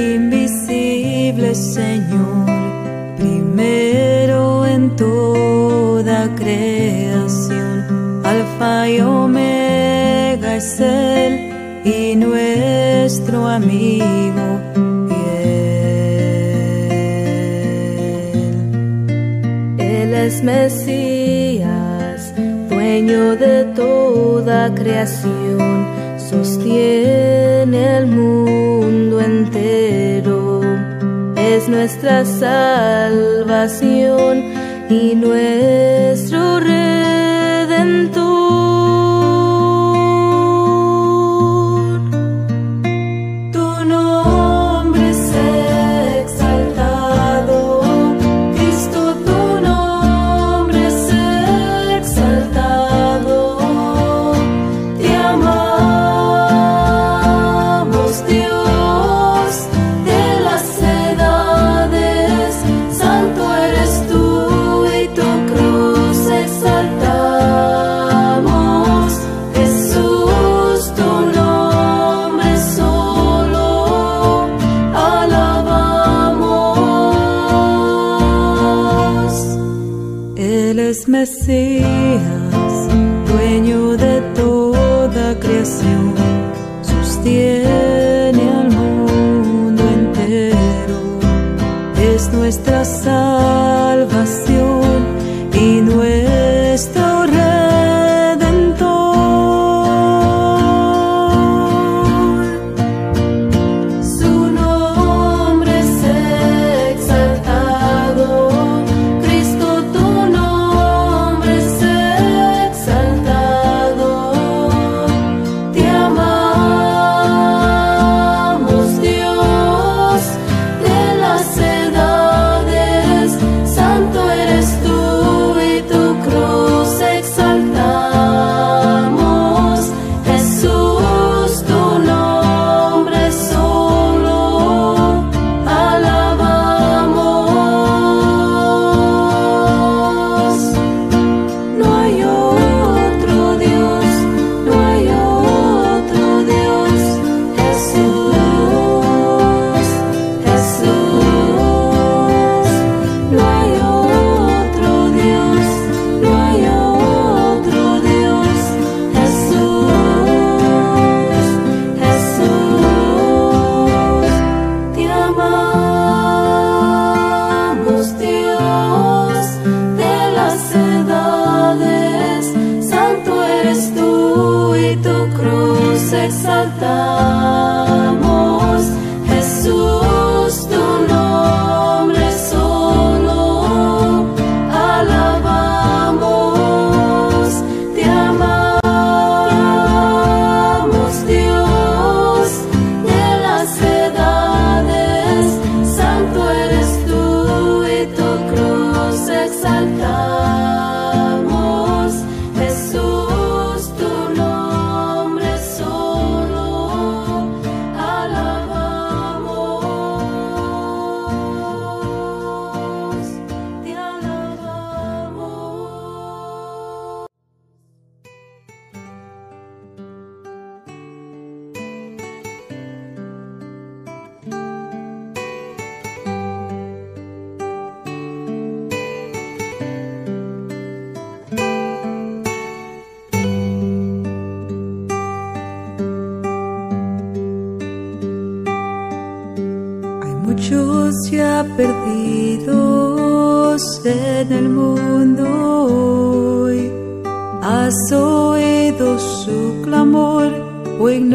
invisible Señor, primero en toda creación, alfa y omega es Él y nuestro amigo. Él es Mesías, dueño de toda creación, sostiene el mundo nuestra salvación y nuestro rey.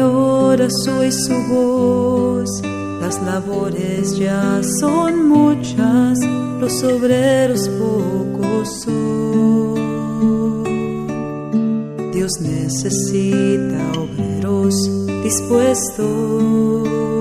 Ignoras hoy su voz? Las labores ya son muchas, los obreros pocos son. Dios necesita obreros dispuestos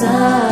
sun.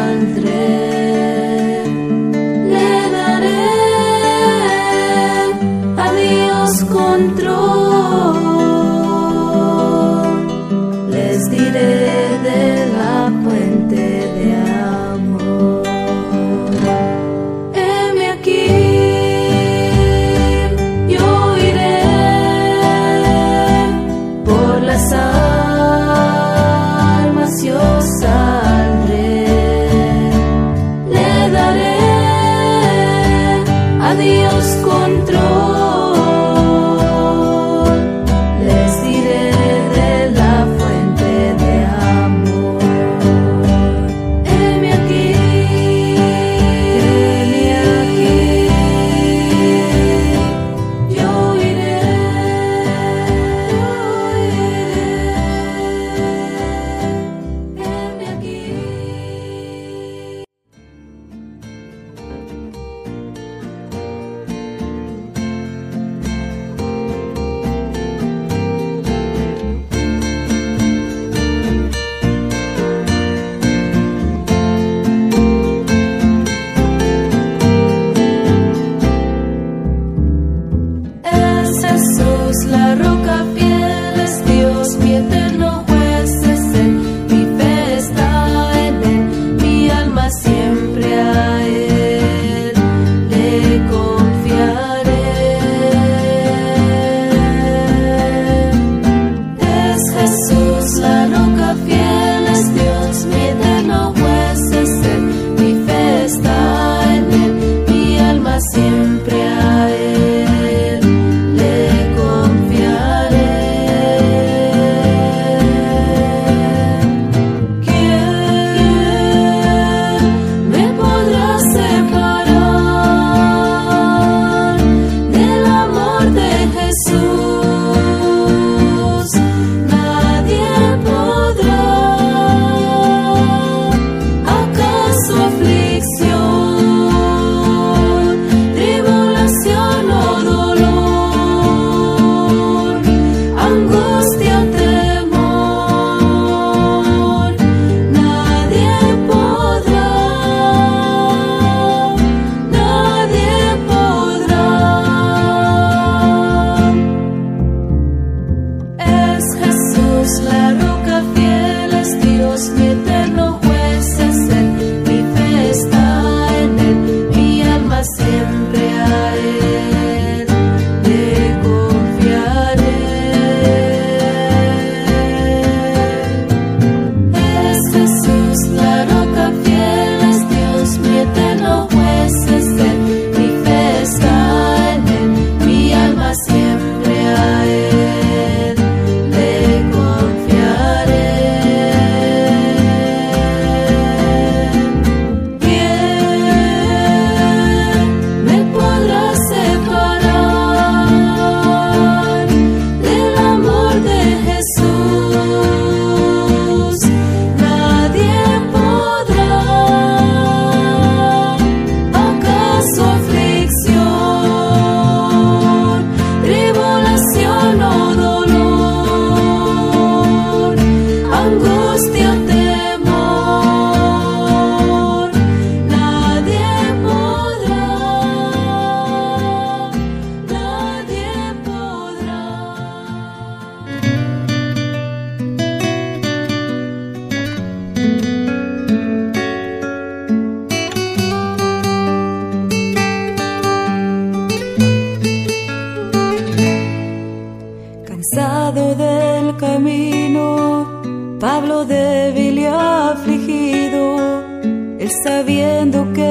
sabiendo que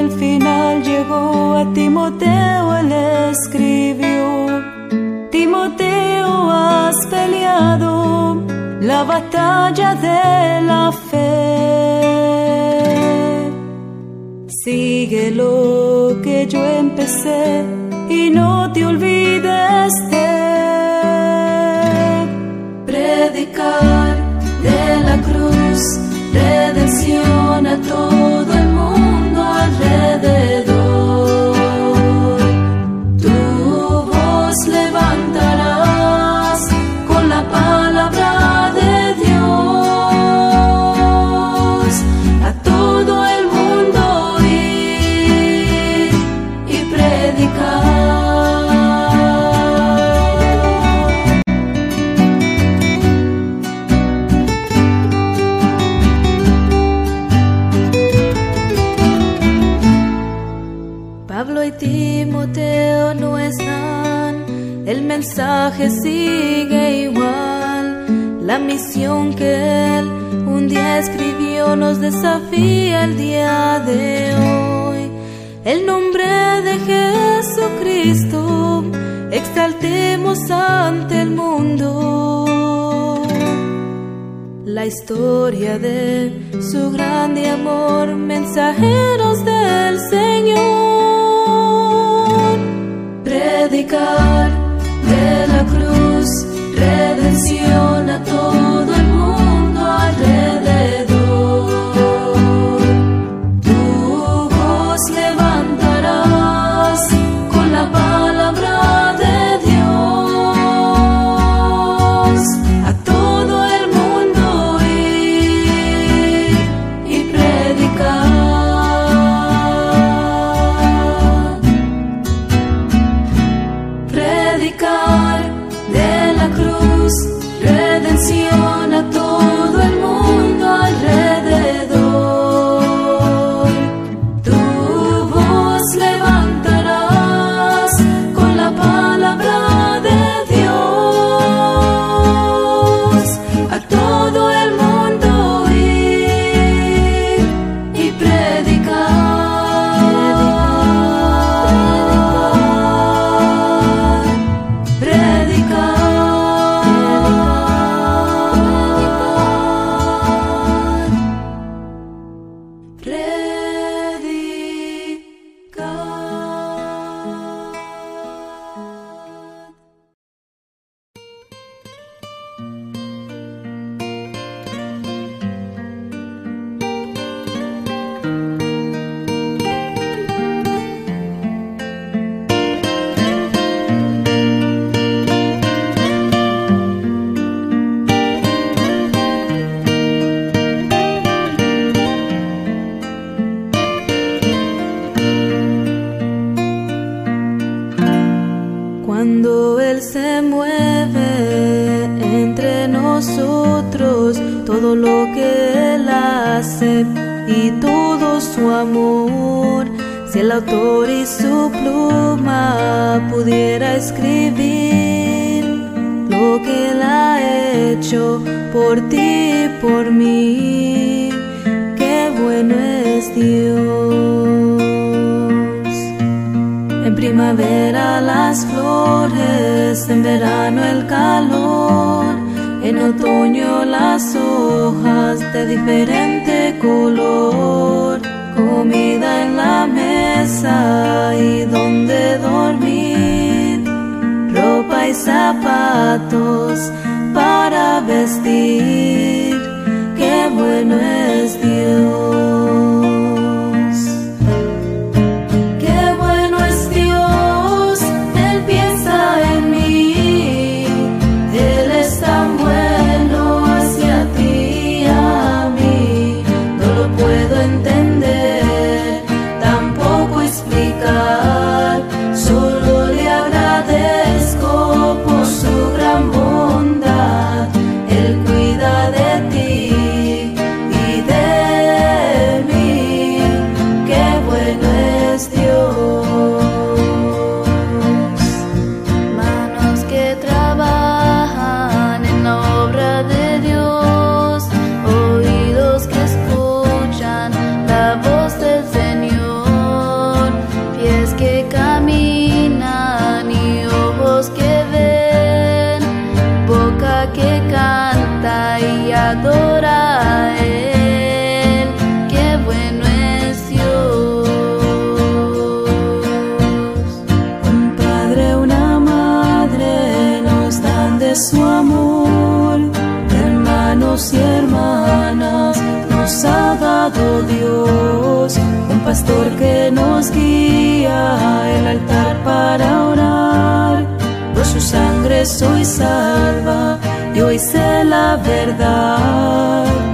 el final llegó a Timoteo, él escribió, Timoteo has peleado la batalla de la fe. Sigue lo que yo empecé y no te mensaje sigue igual. La misión que él un día escribió nos desafía el día de hoy. El nombre de Jesucristo exaltemos ante el mundo. La historia de su grande amor, mensajeros del Señor. Predicar in a hay zapatos para vestir. Qué bueno es Dios. para orar. Por su sangre soy salva y hoy sé la verdad.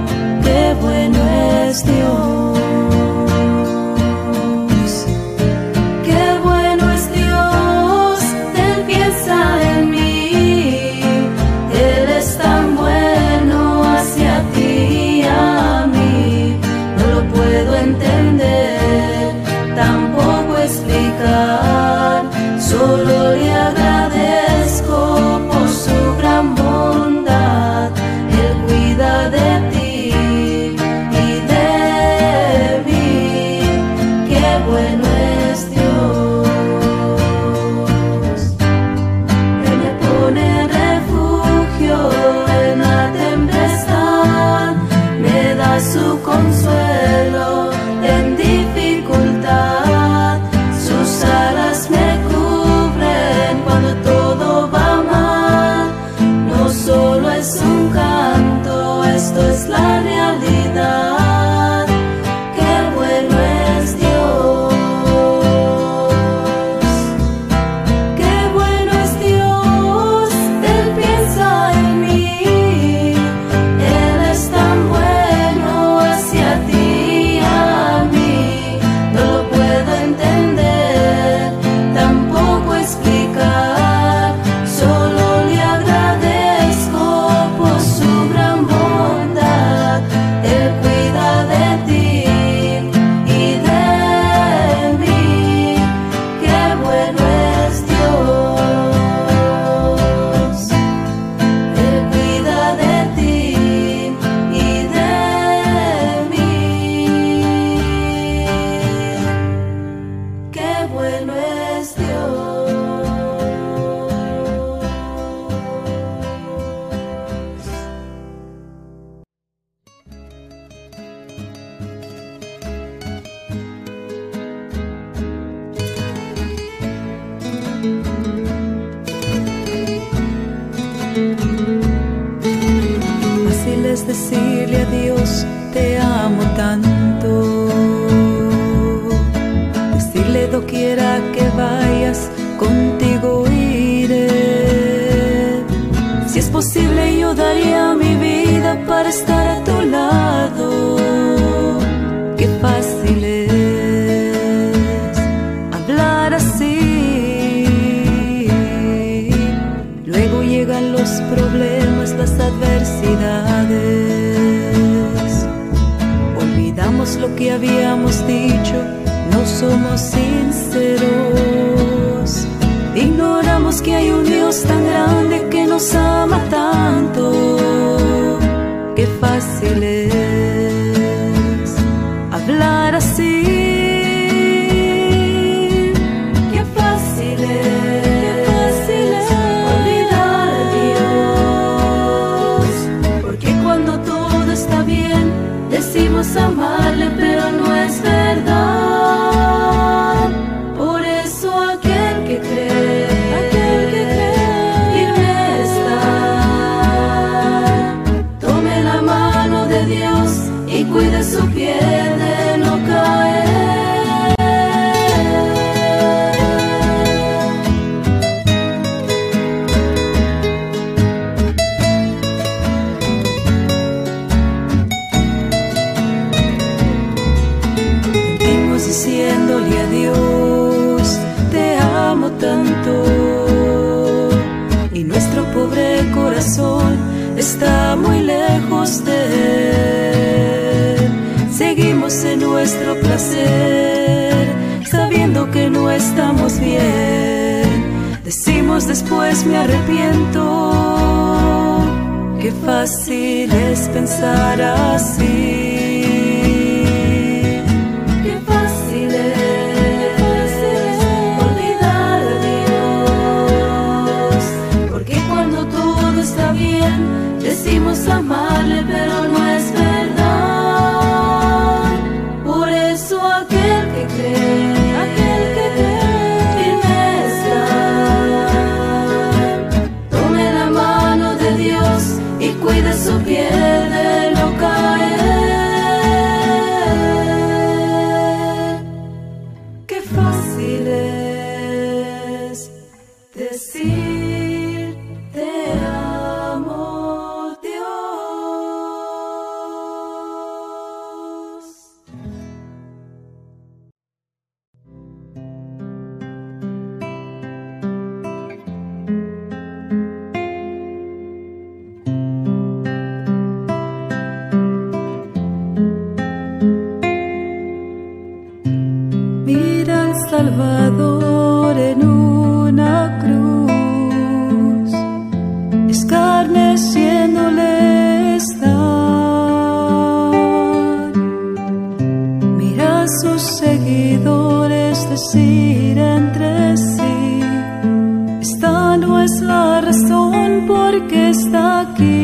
Porque está aquí.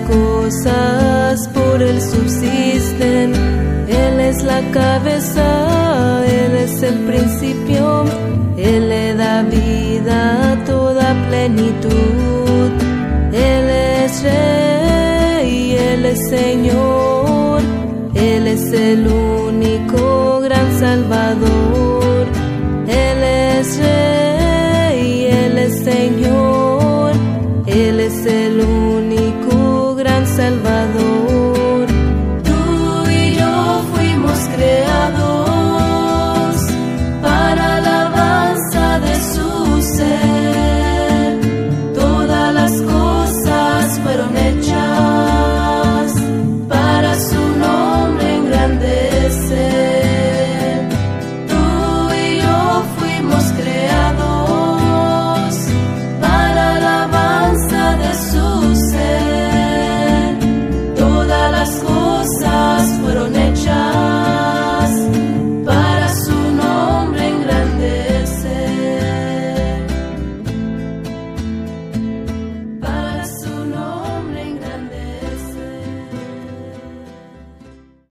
cosas por Él subsisten. Él es la cabeza, Él es el principio, Él le da vida a toda plenitud. Él es Rey, Él es Señor, Él es el único gran Salvador. Él es Rey.